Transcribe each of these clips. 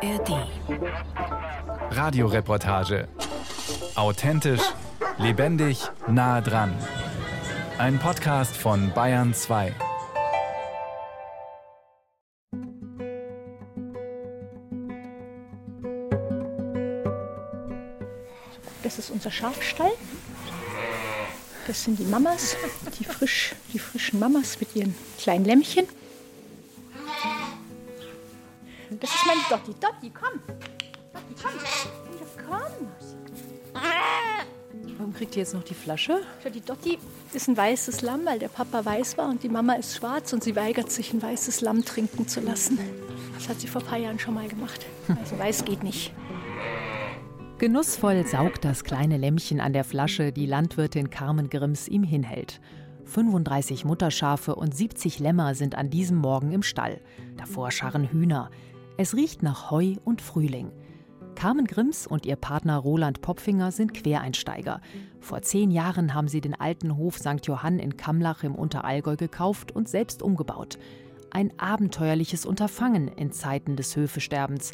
ARD. Radioreportage. Authentisch, lebendig, nah dran. Ein Podcast von Bayern 2. Das ist unser Schafstall. Das sind die Mamas, die, frisch, die frischen Mamas mit ihren kleinen Lämmchen. Dotti. Dotti, komm. Dotti, komm. Komm. Warum kriegt ihr jetzt noch die Flasche? Schau, die Dotti ist ein weißes Lamm, weil der Papa weiß war und die Mama ist schwarz und sie weigert sich, ein weißes Lamm trinken zu lassen. Das hat sie vor ein paar Jahren schon mal gemacht. Also weiß geht nicht. Genussvoll saugt das kleine Lämmchen an der Flasche, die Landwirtin Carmen Grimms ihm hinhält. 35 Mutterschafe und 70 Lämmer sind an diesem Morgen im Stall. Davor scharren Hühner. Es riecht nach Heu und Frühling. Carmen Grimms und ihr Partner Roland Popfinger sind Quereinsteiger. Vor zehn Jahren haben sie den alten Hof St. Johann in Kamlach im Unterallgäu gekauft und selbst umgebaut. Ein abenteuerliches Unterfangen in Zeiten des Höfesterbens.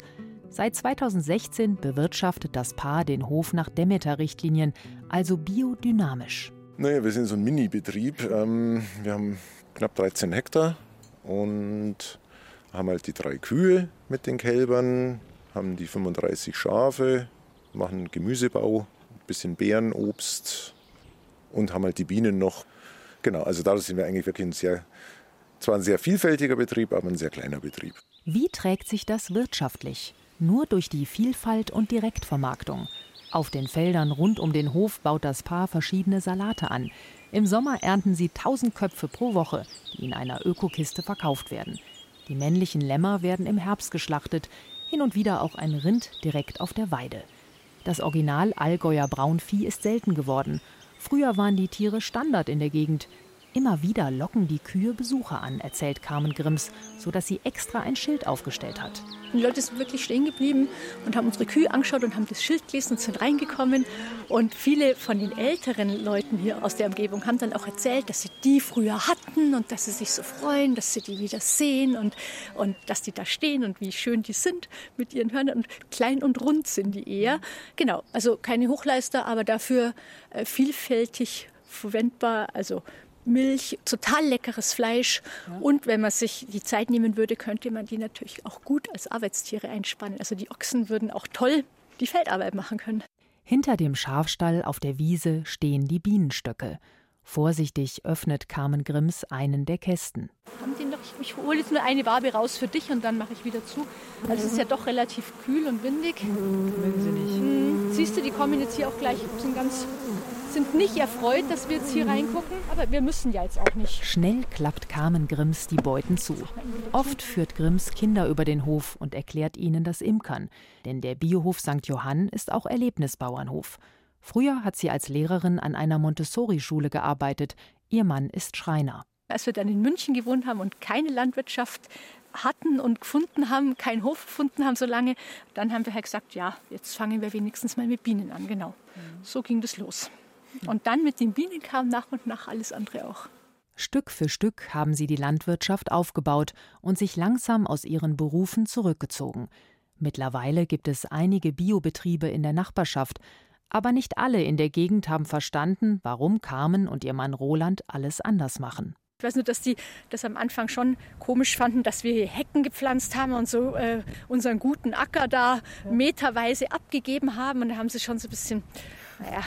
Seit 2016 bewirtschaftet das Paar den Hof nach Demeter-Richtlinien, also biodynamisch. Naja, wir sind so ein Mini-Betrieb. Ähm, wir haben knapp 13 Hektar und haben halt die drei Kühe mit den Kälbern, haben die 35 Schafe, machen Gemüsebau, ein bisschen Beeren, Obst und haben halt die Bienen noch. Genau, also dadurch sind wir eigentlich wirklich ein sehr, zwar ein sehr vielfältiger Betrieb, aber ein sehr kleiner Betrieb. Wie trägt sich das wirtschaftlich? Nur durch die Vielfalt und Direktvermarktung. Auf den Feldern rund um den Hof baut das Paar verschiedene Salate an. Im Sommer ernten sie 1000 Köpfe pro Woche, die in einer Ökokiste verkauft werden. Die männlichen Lämmer werden im Herbst geschlachtet, hin und wieder auch ein Rind direkt auf der Weide. Das Original Allgäuer Braunvieh ist selten geworden. Früher waren die Tiere Standard in der Gegend. Immer wieder locken die Kühe Besucher an, erzählt Carmen Grimms, sodass sie extra ein Schild aufgestellt hat. Die Leute sind wirklich stehen geblieben und haben unsere Kühe angeschaut und haben das Schild gelesen und sind reingekommen. Und viele von den älteren Leuten hier aus der Umgebung haben dann auch erzählt, dass sie die früher hatten und dass sie sich so freuen, dass sie die wieder sehen und, und dass die da stehen und wie schön die sind mit ihren Hörnern. Und klein und rund sind die eher. Genau, also keine Hochleister, aber dafür äh, vielfältig verwendbar. Also Milch, total leckeres Fleisch. Ja. Und wenn man sich die Zeit nehmen würde, könnte man die natürlich auch gut als Arbeitstiere einspannen. Also die Ochsen würden auch toll die Feldarbeit machen können. Hinter dem Schafstall auf der Wiese stehen die Bienenstöcke. Vorsichtig öffnet Carmen Grimms einen der Kästen. Ich hole jetzt nur eine Wabe raus für dich und dann mache ich wieder zu. Also es ist ja doch relativ kühl und windig. Mögen sie nicht. Hm. Siehst du, die kommen jetzt hier auch gleich, sind ganz sind nicht erfreut, dass wir jetzt hier reingucken, aber wir müssen ja jetzt auch nicht. Schnell klappt Carmen Grimms die Beuten zu. Oft führt Grimms Kinder über den Hof und erklärt ihnen das Imkern, denn der Biohof St. Johann ist auch Erlebnisbauernhof. Früher hat sie als Lehrerin an einer Montessori-Schule gearbeitet. Ihr Mann ist Schreiner. Als wir dann in München gewohnt haben und keine Landwirtschaft hatten und gefunden haben, keinen Hof gefunden haben so lange, dann haben wir halt gesagt, ja, jetzt fangen wir wenigstens mal mit Bienen an. Genau. So ging das los. Und dann mit den Bienen kam nach und nach alles andere auch. Stück für Stück haben sie die Landwirtschaft aufgebaut und sich langsam aus ihren Berufen zurückgezogen. Mittlerweile gibt es einige Biobetriebe in der Nachbarschaft, aber nicht alle in der Gegend haben verstanden, warum Carmen und ihr Mann Roland alles anders machen. Ich weiß nur, dass die das am Anfang schon komisch fanden, dass wir hier Hecken gepflanzt haben und so äh, unseren guten Acker da meterweise abgegeben haben. Und da haben sie schon so ein bisschen, naja,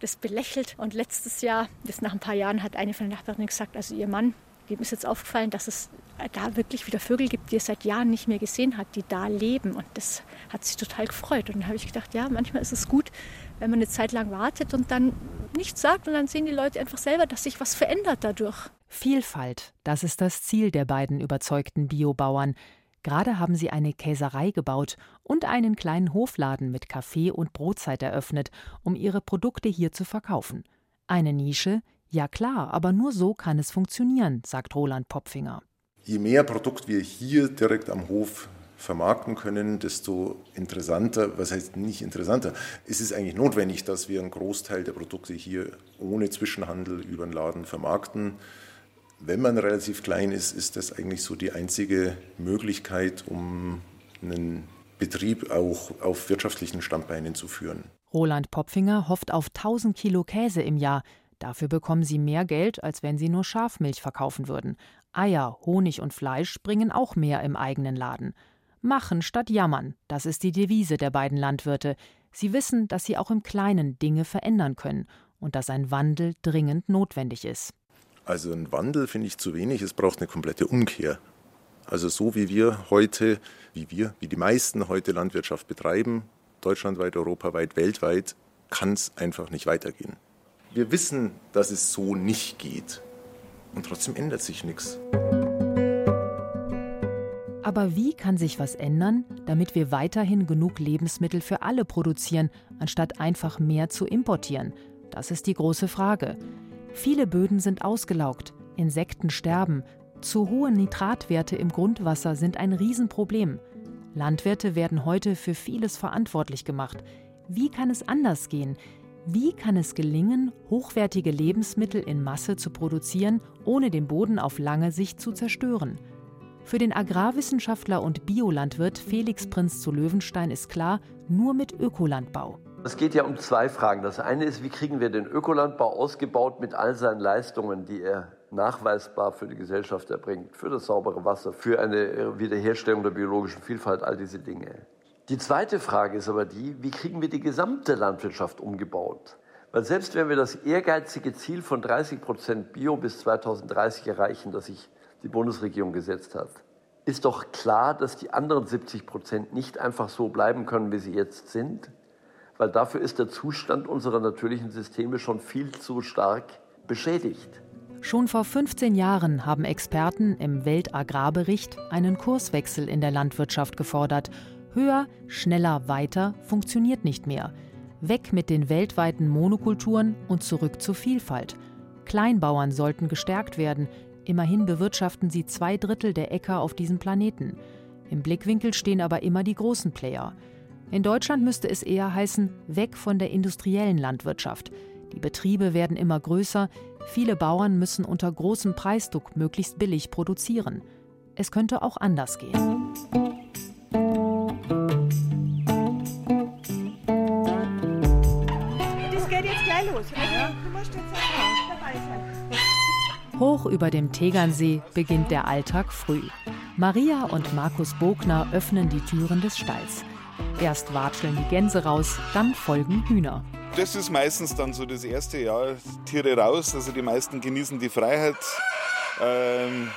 das belächelt. Und letztes Jahr, das nach ein paar Jahren, hat eine von den Nachbarinnen gesagt, also ihr Mann, dem ist jetzt aufgefallen, dass es da wirklich wieder Vögel gibt, die er seit Jahren nicht mehr gesehen hat, die da leben. Und das hat sich total gefreut. Und dann habe ich gedacht, ja, manchmal ist es gut, wenn man eine Zeit lang wartet und dann nichts sagt und dann sehen die Leute einfach selber, dass sich was verändert dadurch. Vielfalt, das ist das Ziel der beiden überzeugten Biobauern. Gerade haben sie eine Käserei gebaut und einen kleinen Hofladen mit Kaffee und Brotzeit eröffnet, um ihre Produkte hier zu verkaufen. Eine Nische? Ja klar, aber nur so kann es funktionieren, sagt Roland Popfinger. Je mehr Produkt wir hier direkt am Hof vermarkten können, desto interessanter, was heißt nicht interessanter, ist es eigentlich notwendig, dass wir einen Großteil der Produkte hier ohne Zwischenhandel über den Laden vermarkten wenn man relativ klein ist, ist das eigentlich so die einzige Möglichkeit, um einen Betrieb auch auf wirtschaftlichen Standbeinen zu führen. Roland Popfinger hofft auf 1000 Kilo Käse im Jahr. Dafür bekommen sie mehr Geld, als wenn sie nur Schafmilch verkaufen würden. Eier, Honig und Fleisch bringen auch mehr im eigenen Laden. Machen statt jammern, das ist die Devise der beiden Landwirte. Sie wissen, dass sie auch im Kleinen Dinge verändern können und dass ein Wandel dringend notwendig ist. Also ein Wandel finde ich zu wenig, es braucht eine komplette Umkehr. Also so wie wir heute, wie wir, wie die meisten heute Landwirtschaft betreiben, deutschlandweit, europaweit, weltweit, kann es einfach nicht weitergehen. Wir wissen, dass es so nicht geht. Und trotzdem ändert sich nichts. Aber wie kann sich was ändern, damit wir weiterhin genug Lebensmittel für alle produzieren, anstatt einfach mehr zu importieren? Das ist die große Frage. Viele Böden sind ausgelaugt, Insekten sterben, zu hohe Nitratwerte im Grundwasser sind ein Riesenproblem. Landwirte werden heute für vieles verantwortlich gemacht. Wie kann es anders gehen? Wie kann es gelingen, hochwertige Lebensmittel in Masse zu produzieren, ohne den Boden auf lange Sicht zu zerstören? Für den Agrarwissenschaftler und Biolandwirt Felix Prinz zu Löwenstein ist klar, nur mit Ökolandbau. Es geht ja um zwei Fragen. Das eine ist, wie kriegen wir den Ökolandbau ausgebaut mit all seinen Leistungen, die er nachweisbar für die Gesellschaft erbringt, für das saubere Wasser, für eine Wiederherstellung der biologischen Vielfalt, all diese Dinge. Die zweite Frage ist aber die, wie kriegen wir die gesamte Landwirtschaft umgebaut? Weil selbst wenn wir das ehrgeizige Ziel von 30 Prozent Bio bis 2030 erreichen, das sich die Bundesregierung gesetzt hat, ist doch klar, dass die anderen 70 Prozent nicht einfach so bleiben können, wie sie jetzt sind, weil dafür ist der Zustand unserer natürlichen Systeme schon viel zu stark beschädigt. Schon vor 15 Jahren haben Experten im Weltagrarbericht einen Kurswechsel in der Landwirtschaft gefordert. Höher, schneller, weiter funktioniert nicht mehr. Weg mit den weltweiten Monokulturen und zurück zur Vielfalt. Kleinbauern sollten gestärkt werden. Immerhin bewirtschaften sie zwei Drittel der Äcker auf diesem Planeten. Im Blickwinkel stehen aber immer die großen Player. In Deutschland müsste es eher heißen, weg von der industriellen Landwirtschaft. Die Betriebe werden immer größer, viele Bauern müssen unter großem Preisdruck möglichst billig produzieren. Es könnte auch anders gehen. Das geht jetzt gleich los. Also, du musst jetzt dabei sein. Hoch über dem Tegernsee beginnt der Alltag früh. Maria und Markus Bogner öffnen die Türen des Stalls. Erst watscheln die Gänse raus, dann folgen Hühner. Das ist meistens dann so das erste Jahr, Tiere raus. Also die meisten genießen die Freiheit. Ähm,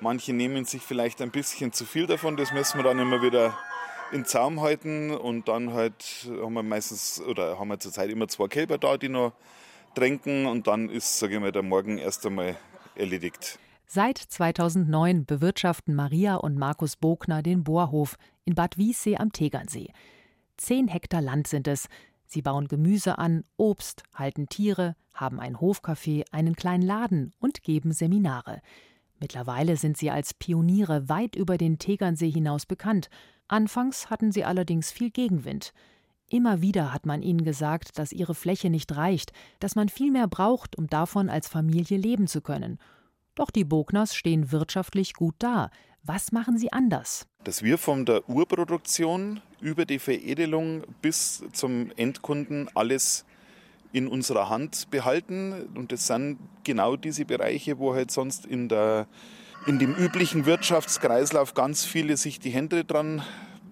manche nehmen sich vielleicht ein bisschen zu viel davon. Das müssen wir dann immer wieder in Zaum halten. Und dann halt haben wir meistens, oder haben wir zurzeit immer zwei Kälber da, die noch tränken. Und dann ist, sage ich mal, der Morgen erst einmal erledigt. Seit 2009 bewirtschaften Maria und Markus Bogner den Bohrhof in Bad Wiessee am Tegernsee. Zehn Hektar Land sind es. Sie bauen Gemüse an, Obst, halten Tiere, haben ein Hofcafé, einen kleinen Laden und geben Seminare. Mittlerweile sind sie als Pioniere weit über den Tegernsee hinaus bekannt. Anfangs hatten sie allerdings viel Gegenwind. Immer wieder hat man ihnen gesagt, dass ihre Fläche nicht reicht, dass man viel mehr braucht, um davon als Familie leben zu können. Doch die Bogners stehen wirtschaftlich gut da. Was machen sie anders? Dass wir von der Urproduktion über die Veredelung bis zum Endkunden alles in unserer Hand behalten. Und das sind genau diese Bereiche, wo halt sonst in, der, in dem üblichen Wirtschaftskreislauf ganz viele sich die Hände dran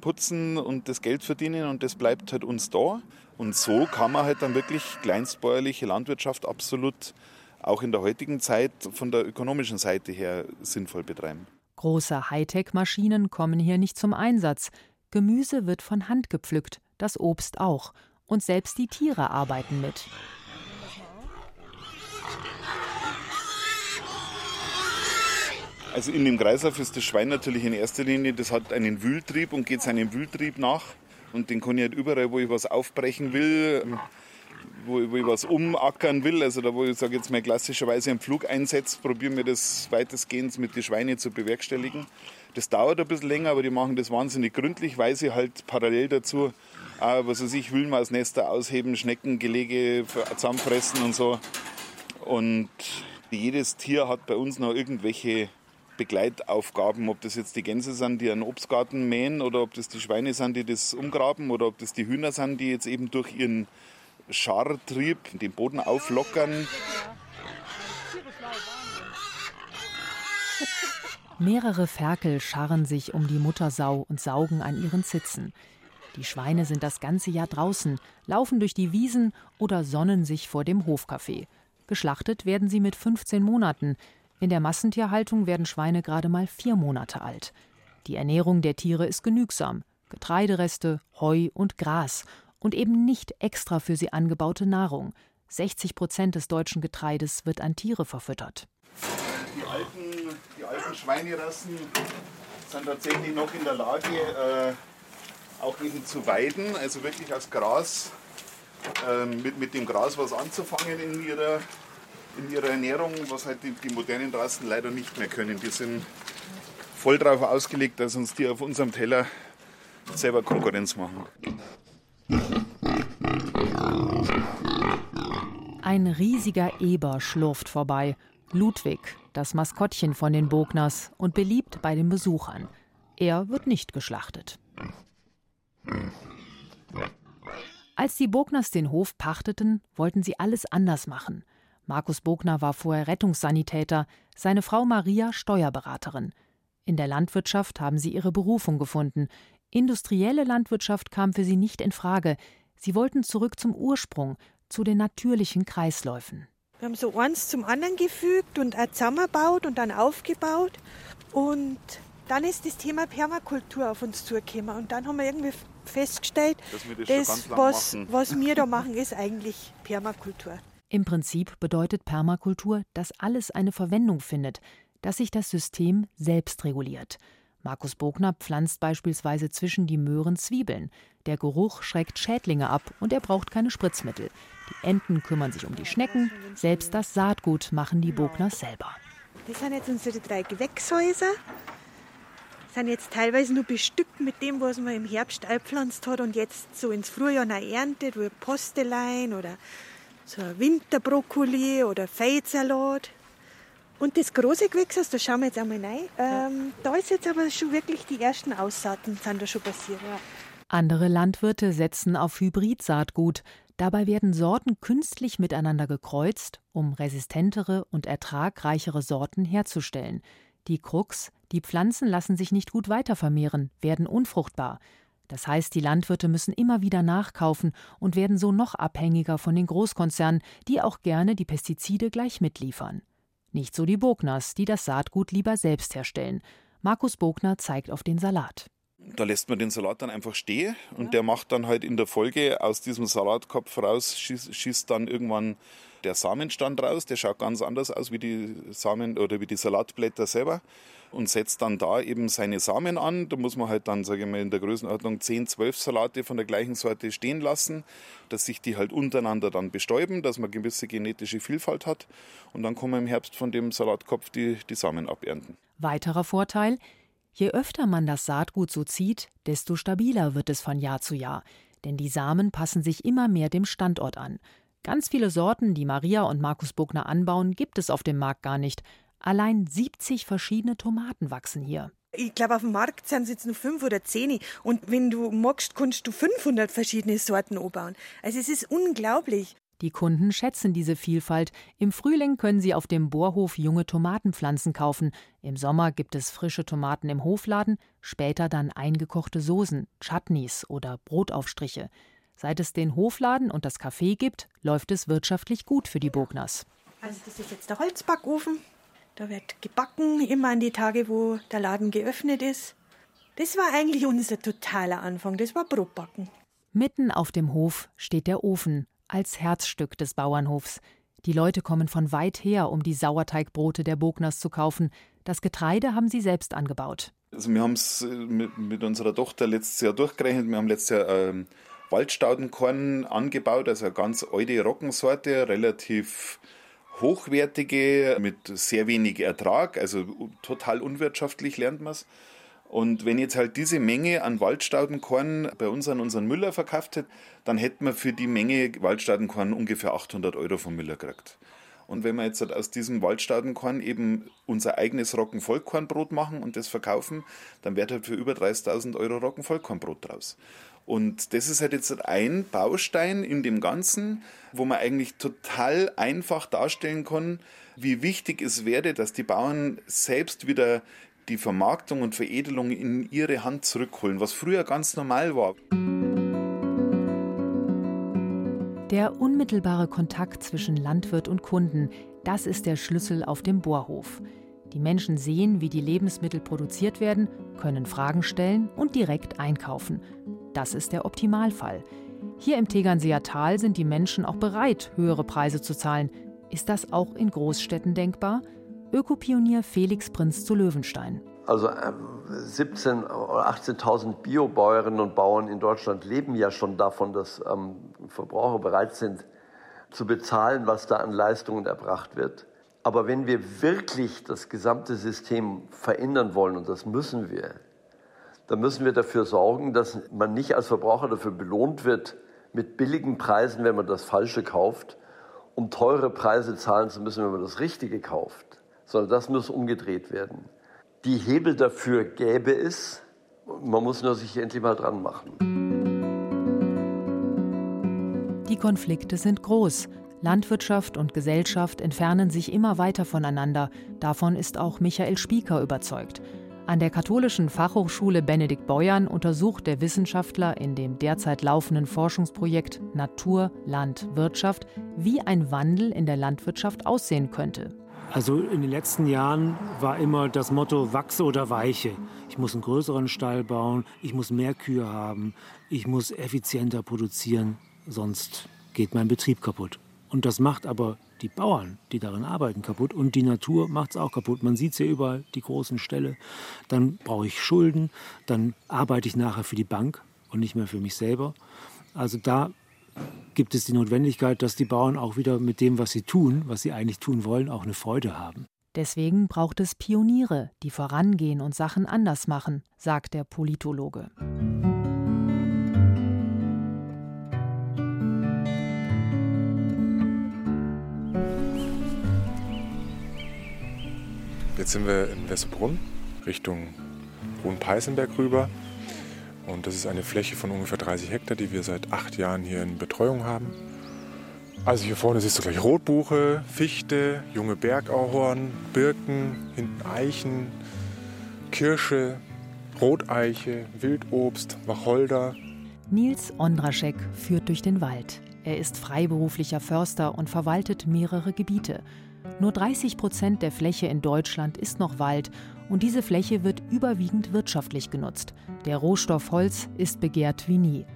putzen und das Geld verdienen und das bleibt halt uns da. Und so kann man halt dann wirklich kleinstbäuerliche Landwirtschaft absolut auch in der heutigen Zeit von der ökonomischen Seite her sinnvoll betreiben. Große Hightech-Maschinen kommen hier nicht zum Einsatz. Gemüse wird von Hand gepflückt, das Obst auch. Und selbst die Tiere arbeiten mit. Also in dem Kreislauf ist das Schwein natürlich in erster Linie, das hat einen Wühltrieb und geht seinem Wühltrieb nach. Und den kann ich halt überall, wo ich was aufbrechen will, wo, wo ich was umackern will, also da wo ich sage jetzt mal klassischerweise einen Flug einsetze, probieren wir das weitestgehend mit den Schweinen zu bewerkstelligen. Das dauert ein bisschen länger, aber die machen das wahnsinnig gründlich, weil sie halt parallel dazu auch, was weiß ich, Wühlmausnester ausheben, Schneckengelege zusammenfressen und so. Und jedes Tier hat bei uns noch irgendwelche Begleitaufgaben, ob das jetzt die Gänse sind, die einen Obstgarten mähen, oder ob das die Schweine sind, die das umgraben, oder ob das die Hühner sind, die jetzt eben durch ihren Schartrieb den Boden auflockern. Mehrere Ferkel scharren sich um die Muttersau und saugen an ihren Zitzen. Die Schweine sind das ganze Jahr draußen, laufen durch die Wiesen oder sonnen sich vor dem Hofcafé. Geschlachtet werden sie mit 15 Monaten. In der Massentierhaltung werden Schweine gerade mal vier Monate alt. Die Ernährung der Tiere ist genügsam. Getreidereste, Heu und Gras und eben nicht extra für sie angebaute Nahrung. 60 Prozent des deutschen Getreides wird an Tiere verfüttert. Die alten, die alten Schweinerassen sind tatsächlich noch in der Lage, äh, auch eben zu weiden, also wirklich aus Gras, äh, mit, mit dem Gras was anzufangen in ihrer, in ihrer Ernährung, was halt die, die modernen Rassen leider nicht mehr können. Die sind voll darauf ausgelegt, dass uns die auf unserem Teller selber Konkurrenz machen. Ein riesiger Eber schlurft vorbei. Ludwig, das Maskottchen von den Bogners und beliebt bei den Besuchern. Er wird nicht geschlachtet. Als die Bogners den Hof pachteten, wollten sie alles anders machen. Markus Bogner war vorher Rettungssanitäter, seine Frau Maria Steuerberaterin. In der Landwirtschaft haben sie ihre Berufung gefunden. Industrielle Landwirtschaft kam für sie nicht in Frage. Sie wollten zurück zum Ursprung, zu den natürlichen Kreisläufen. Wir haben so eins zum anderen gefügt und auch zusammengebaut und dann aufgebaut. Und dann ist das Thema Permakultur auf uns zugekommen. Und dann haben wir irgendwie festgestellt, das, das was, was wir da machen, ist eigentlich Permakultur. Im Prinzip bedeutet Permakultur, dass alles eine Verwendung findet, dass sich das System selbst reguliert. Markus Bogner pflanzt beispielsweise zwischen die Möhren Zwiebeln. Der Geruch schreckt Schädlinge ab und er braucht keine Spritzmittel. Die Enten kümmern sich um die Schnecken, selbst das Saatgut machen die Bogners selber. Das sind jetzt unsere drei Gewächshäuser. Sind jetzt teilweise nur bestückt mit dem, was man im Herbst einpflanzt hat und jetzt so ins Frühjahr noch erntet, wie Postelein oder so Winterbrokkoli oder Feldsalat. Und das große Gewächshaus, da schauen wir jetzt einmal rein. Ähm, da ist jetzt aber schon wirklich die ersten Aussaaten sind da schon passiert. Ja. Andere Landwirte setzen auf Hybridsaatgut. Dabei werden Sorten künstlich miteinander gekreuzt, um resistentere und ertragreichere Sorten herzustellen. Die Krux, die Pflanzen lassen sich nicht gut weitervermehren, werden unfruchtbar. Das heißt, die Landwirte müssen immer wieder nachkaufen und werden so noch abhängiger von den Großkonzernen, die auch gerne die Pestizide gleich mitliefern. Nicht so die Bogners, die das Saatgut lieber selbst herstellen. Markus Bogner zeigt auf den Salat. Da lässt man den Salat dann einfach stehen und der macht dann halt in der Folge aus diesem Salatkopf raus, schießt, schießt dann irgendwann der Samenstand raus. Der schaut ganz anders aus wie die Samen oder wie die Salatblätter selber und setzt dann da eben seine Samen an. Da muss man halt dann, sage ich mal, in der Größenordnung 10, 12 Salate von der gleichen Sorte stehen lassen, dass sich die halt untereinander dann bestäuben, dass man gewisse genetische Vielfalt hat und dann kann man im Herbst von dem Salatkopf die, die Samen abernten. Weiterer Vorteil, je öfter man das Saatgut so zieht, desto stabiler wird es von Jahr zu Jahr, denn die Samen passen sich immer mehr dem Standort an. Ganz viele Sorten, die Maria und Markus Bogner anbauen, gibt es auf dem Markt gar nicht. Allein 70 verschiedene Tomaten wachsen hier. Ich glaube, auf dem Markt sind es jetzt nur fünf oder zehn. Und wenn du magst, kannst du 500 verschiedene Sorten anbauen. Also es ist unglaublich. Die Kunden schätzen diese Vielfalt. Im Frühling können sie auf dem Bohrhof junge Tomatenpflanzen kaufen. Im Sommer gibt es frische Tomaten im Hofladen, später dann eingekochte Soßen, Chutneys oder Brotaufstriche. Seit es den Hofladen und das Café gibt, läuft es wirtschaftlich gut für die Bogners. Also das ist jetzt der Holzbackofen. Da wird gebacken, immer an die Tage, wo der Laden geöffnet ist. Das war eigentlich unser totaler Anfang, das war Brotbacken. Mitten auf dem Hof steht der Ofen als Herzstück des Bauernhofs. Die Leute kommen von weit her, um die Sauerteigbrote der Bogners zu kaufen. Das Getreide haben sie selbst angebaut. Also wir haben es mit, mit, unserer Tochter letztes Jahr durchgerechnet. Wir haben letztes Jahr ähm, Waldstaudenkorn angebaut, also eine ganz alte Roggensorte, relativ hochwertige, mit sehr wenig Ertrag, also total unwirtschaftlich lernt man es. Und wenn jetzt halt diese Menge an Waldstaudenkorn bei uns an unseren Müller verkauft hätte, dann hätten wir für die Menge Waldstaudenkorn ungefähr 800 Euro vom Müller gekriegt. Und wenn wir jetzt halt aus diesem Waldstaudenkorn eben unser eigenes Roggenvollkornbrot machen und das verkaufen, dann wird halt für über 30.000 Euro Roggenvollkornbrot draus. Und das ist halt jetzt ein Baustein in dem Ganzen, wo man eigentlich total einfach darstellen kann, wie wichtig es wäre, dass die Bauern selbst wieder die Vermarktung und Veredelung in ihre Hand zurückholen, was früher ganz normal war. Der unmittelbare Kontakt zwischen Landwirt und Kunden, das ist der Schlüssel auf dem Bohrhof. Die Menschen sehen, wie die Lebensmittel produziert werden, können Fragen stellen und direkt einkaufen. Das ist der Optimalfall. Hier im Tegernseer Tal sind die Menschen auch bereit, höhere Preise zu zahlen. Ist das auch in Großstädten denkbar? Ökopionier Felix Prinz zu Löwenstein. Also 17.000 ähm, oder 18.000 Biobäuerinnen und Bauern in Deutschland leben ja schon davon, dass ähm, Verbraucher bereit sind zu bezahlen, was da an Leistungen erbracht wird. Aber wenn wir wirklich das gesamte System verändern wollen, und das müssen wir, dann müssen wir dafür sorgen, dass man nicht als Verbraucher dafür belohnt wird, mit billigen Preisen, wenn man das Falsche kauft, um teure Preise zahlen zu müssen, wenn man das Richtige kauft, sondern das muss umgedreht werden die Hebel dafür gäbe es. Man muss nur sich endlich mal dran machen. Die Konflikte sind groß. Landwirtschaft und Gesellschaft entfernen sich immer weiter voneinander. Davon ist auch Michael Spieker überzeugt. An der katholischen Fachhochschule Benedikt Beuern untersucht der Wissenschaftler in dem derzeit laufenden Forschungsprojekt Natur, Land, Wirtschaft, wie ein Wandel in der Landwirtschaft aussehen könnte. Also in den letzten Jahren war immer das Motto wachse oder weiche. Ich muss einen größeren Stall bauen, ich muss mehr Kühe haben, ich muss effizienter produzieren, sonst geht mein Betrieb kaputt. Und das macht aber die Bauern, die darin arbeiten, kaputt. Und die Natur macht es auch kaputt. Man sieht es ja überall, die großen Ställe. Dann brauche ich Schulden, dann arbeite ich nachher für die Bank und nicht mehr für mich selber. Also da gibt es die Notwendigkeit, dass die Bauern auch wieder mit dem, was sie tun, was sie eigentlich tun wollen, auch eine Freude haben. Deswegen braucht es Pioniere, die vorangehen und Sachen anders machen, sagt der Politologe. Jetzt sind wir in Wessebrunn, Richtung Hohenpeißenberg rüber. Und das ist eine Fläche von ungefähr 30 Hektar, die wir seit acht Jahren hier in Betreuung haben. Also hier vorne siehst du gleich Rotbuche, Fichte, junge Bergahorn, Birken, hinten Eichen, Kirsche, Roteiche, Wildobst, Wacholder. Nils Ondraschek führt durch den Wald. Er ist freiberuflicher Förster und verwaltet mehrere Gebiete. Nur 30 Prozent der Fläche in Deutschland ist noch Wald und diese Fläche wird überwiegend wirtschaftlich genutzt. Der Rohstoff Holz ist begehrt wie nie.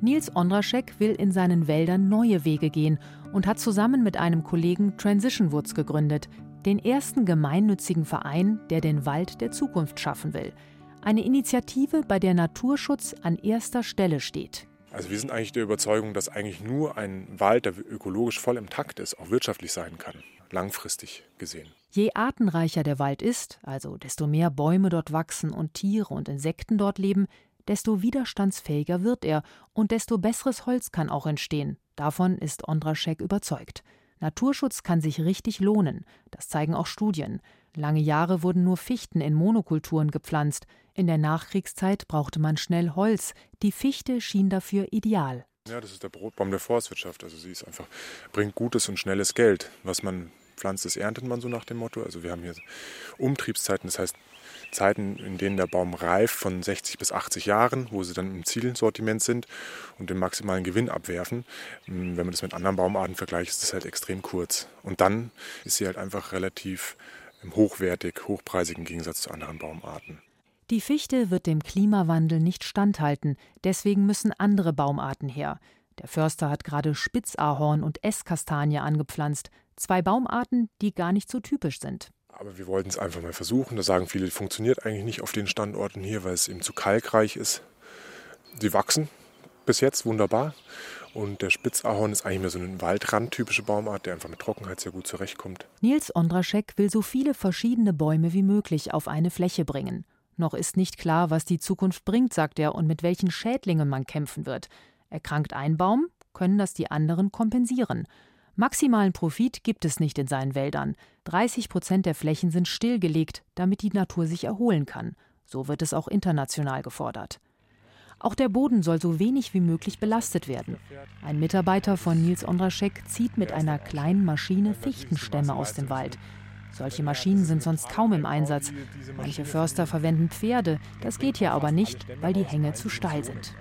Nils Ondraschek will in seinen Wäldern neue Wege gehen und hat zusammen mit einem Kollegen Transition Woods gegründet, den ersten gemeinnützigen Verein, der den Wald der Zukunft schaffen will. Eine Initiative, bei der Naturschutz an erster Stelle steht. Also wir sind eigentlich der Überzeugung, dass eigentlich nur ein Wald, der ökologisch voll im Takt ist, auch wirtschaftlich sein kann, langfristig gesehen. Je artenreicher der Wald ist, also desto mehr Bäume dort wachsen und Tiere und Insekten dort leben, desto widerstandsfähiger wird er und desto besseres Holz kann auch entstehen. Davon ist Ondraschek überzeugt. Naturschutz kann sich richtig lohnen, das zeigen auch Studien. Lange Jahre wurden nur Fichten in Monokulturen gepflanzt. In der Nachkriegszeit brauchte man schnell Holz. Die Fichte schien dafür ideal. Ja, das ist der Brotbaum der Forstwirtschaft. Also sie ist einfach, bringt gutes und schnelles Geld, was man pflanzt, das erntet man so nach dem Motto. Also wir haben hier Umtriebszeiten, das heißt Zeiten, in denen der Baum reift von 60 bis 80 Jahren, wo sie dann im Zielsortiment sind und den maximalen Gewinn abwerfen. Hm, wenn man das mit anderen Baumarten vergleicht, ist das halt extrem kurz. Und dann ist sie halt einfach relativ hochwertig, hochpreisig im Gegensatz zu anderen Baumarten. Die Fichte wird dem Klimawandel nicht standhalten, deswegen müssen andere Baumarten her. Der Förster hat gerade Spitzahorn und Esskastanie angepflanzt, Zwei Baumarten, die gar nicht so typisch sind. Aber wir wollten es einfach mal versuchen. Da sagen viele, funktioniert eigentlich nicht auf den Standorten hier, weil es eben zu kalkreich ist. Sie wachsen bis jetzt wunderbar. Und der Spitzahorn ist eigentlich mehr so eine waldrandtypische Baumart, der einfach mit Trockenheit sehr gut zurechtkommt. Nils Ondraschek will so viele verschiedene Bäume wie möglich auf eine Fläche bringen. Noch ist nicht klar, was die Zukunft bringt, sagt er, und mit welchen Schädlingen man kämpfen wird. Erkrankt ein Baum, können das die anderen kompensieren. Maximalen Profit gibt es nicht in seinen Wäldern. 30 Prozent der Flächen sind stillgelegt, damit die Natur sich erholen kann. So wird es auch international gefordert. Auch der Boden soll so wenig wie möglich belastet werden. Ein Mitarbeiter von Nils Ondraschek zieht mit einer kleinen Maschine Fichtenstämme aus dem Wald. Solche Maschinen sind sonst kaum im Einsatz. Manche Förster verwenden Pferde. Das geht hier aber nicht, weil die Hänge zu steil sind.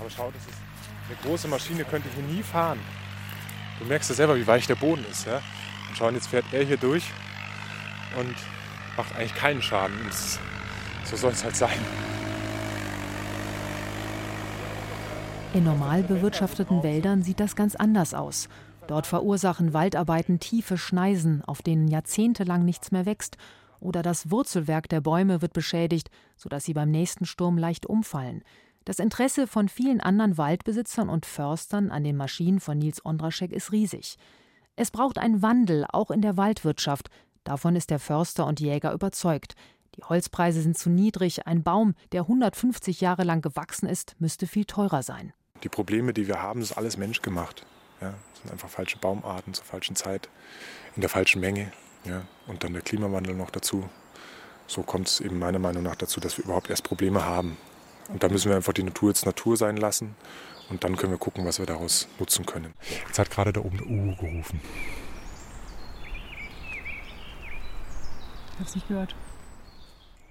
Aber schau, das ist eine große Maschine, könnte hier nie fahren. Du merkst ja selber, wie weich der Boden ist. Ja? Und schau, jetzt fährt er hier durch und macht eigentlich keinen Schaden. Das, so soll es halt sein. In normal bewirtschafteten Wäldern sieht das ganz anders aus. Dort verursachen Waldarbeiten tiefe Schneisen, auf denen jahrzehntelang nichts mehr wächst, oder das Wurzelwerk der Bäume wird beschädigt, sodass sie beim nächsten Sturm leicht umfallen. Das Interesse von vielen anderen Waldbesitzern und Förstern an den Maschinen von Nils Ondraschek ist riesig. Es braucht einen Wandel auch in der Waldwirtschaft. Davon ist der Förster und Jäger überzeugt. Die Holzpreise sind zu niedrig. Ein Baum, der 150 Jahre lang gewachsen ist, müsste viel teurer sein. Die Probleme, die wir haben, ist alles menschgemacht. Ja, das sind einfach falsche Baumarten zur falschen Zeit, in der falschen Menge. Ja, und dann der Klimawandel noch dazu. So kommt es eben meiner Meinung nach dazu, dass wir überhaupt erst Probleme haben. Und da müssen wir einfach die Natur jetzt Natur sein lassen. Und dann können wir gucken, was wir daraus nutzen können. Jetzt hat gerade da oben der Uhu gerufen. Ich hab's nicht gehört.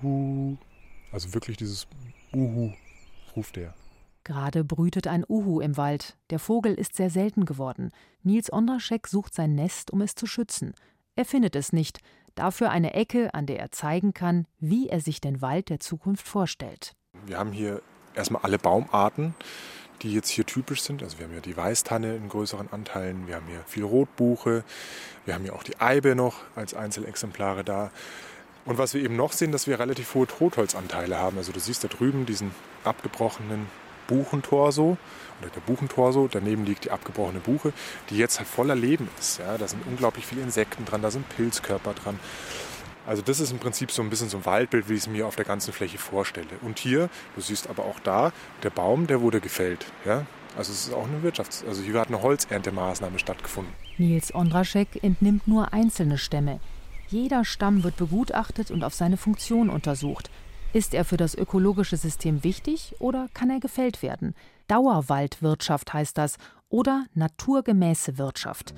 Uhu. Also wirklich dieses Uhu ruft er. Gerade brütet ein Uhu im Wald. Der Vogel ist sehr selten geworden. Nils Ondraschek sucht sein Nest, um es zu schützen. Er findet es nicht. Dafür eine Ecke, an der er zeigen kann, wie er sich den Wald der Zukunft vorstellt. Wir haben hier erstmal alle Baumarten, die jetzt hier typisch sind. Also wir haben ja die Weißtanne in größeren Anteilen, wir haben hier viel Rotbuche, wir haben hier auch die Eibe noch als Einzelexemplare da. Und was wir eben noch sehen, dass wir relativ hohe Totholzanteile haben. Also du siehst da drüben diesen abgebrochenen Buchentorso oder der Buchentorso. Daneben liegt die abgebrochene Buche, die jetzt halt voller Leben ist. Ja, da sind unglaublich viele Insekten dran, da sind Pilzkörper dran. Also das ist im Prinzip so ein bisschen so ein Waldbild, wie ich es mir auf der ganzen Fläche vorstelle. Und hier, du siehst aber auch da, der Baum, der wurde gefällt. Ja? Also es ist auch eine Wirtschafts-, also hier hat eine Holzerntemaßnahme stattgefunden. Nils Ondraschek entnimmt nur einzelne Stämme. Jeder Stamm wird begutachtet und auf seine Funktion untersucht. Ist er für das ökologische System wichtig oder kann er gefällt werden? Dauerwaldwirtschaft heißt das oder naturgemäße Wirtschaft.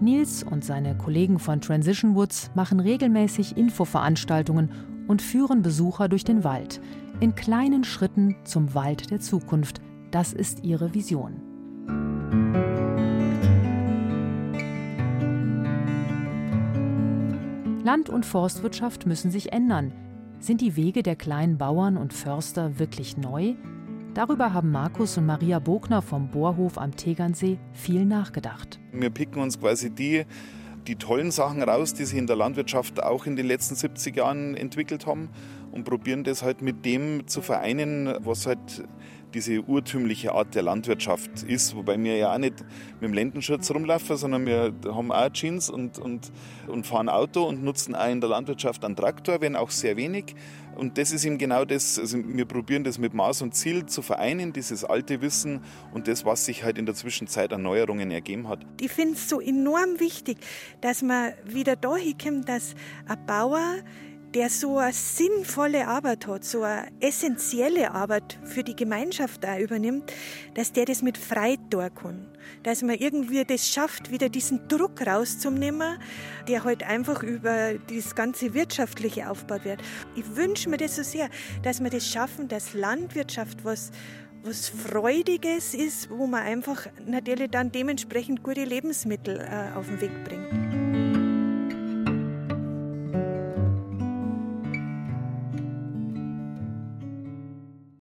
Nils und seine Kollegen von Transition Woods machen regelmäßig Infoveranstaltungen und führen Besucher durch den Wald. In kleinen Schritten zum Wald der Zukunft. Das ist ihre Vision. Land- und Forstwirtschaft müssen sich ändern. Sind die Wege der kleinen Bauern und Förster wirklich neu? Darüber haben Markus und Maria Bogner vom Bohrhof am Tegernsee viel nachgedacht. Wir picken uns quasi die, die tollen Sachen raus, die sich in der Landwirtschaft auch in den letzten 70 Jahren entwickelt haben und probieren das halt mit dem zu vereinen, was halt diese urtümliche Art der Landwirtschaft ist, wobei wir ja auch nicht mit dem Lendenschutz rumlaufen, sondern wir haben auch Jeans und, und, und fahren Auto und nutzen auch in der Landwirtschaft einen Traktor, wenn auch sehr wenig. Und das ist eben genau das, also wir probieren das mit Maß und Ziel zu vereinen, dieses alte Wissen und das, was sich halt in der Zwischenzeit an Neuerungen ergeben hat. Ich finde es so enorm wichtig, dass man wieder da hinkommt, dass ein Bauer der so eine sinnvolle Arbeit hat, so eine essentielle Arbeit für die Gemeinschaft auch übernimmt, dass der das mit Freude tun kann. Dass man irgendwie das schafft, wieder diesen Druck rauszunehmen, der halt einfach über das ganze Wirtschaftliche aufgebaut wird. Ich wünsche mir das so sehr, dass wir das schaffen, dass Landwirtschaft was was Freudiges ist, wo man einfach natürlich dann dementsprechend gute Lebensmittel äh, auf den Weg bringt.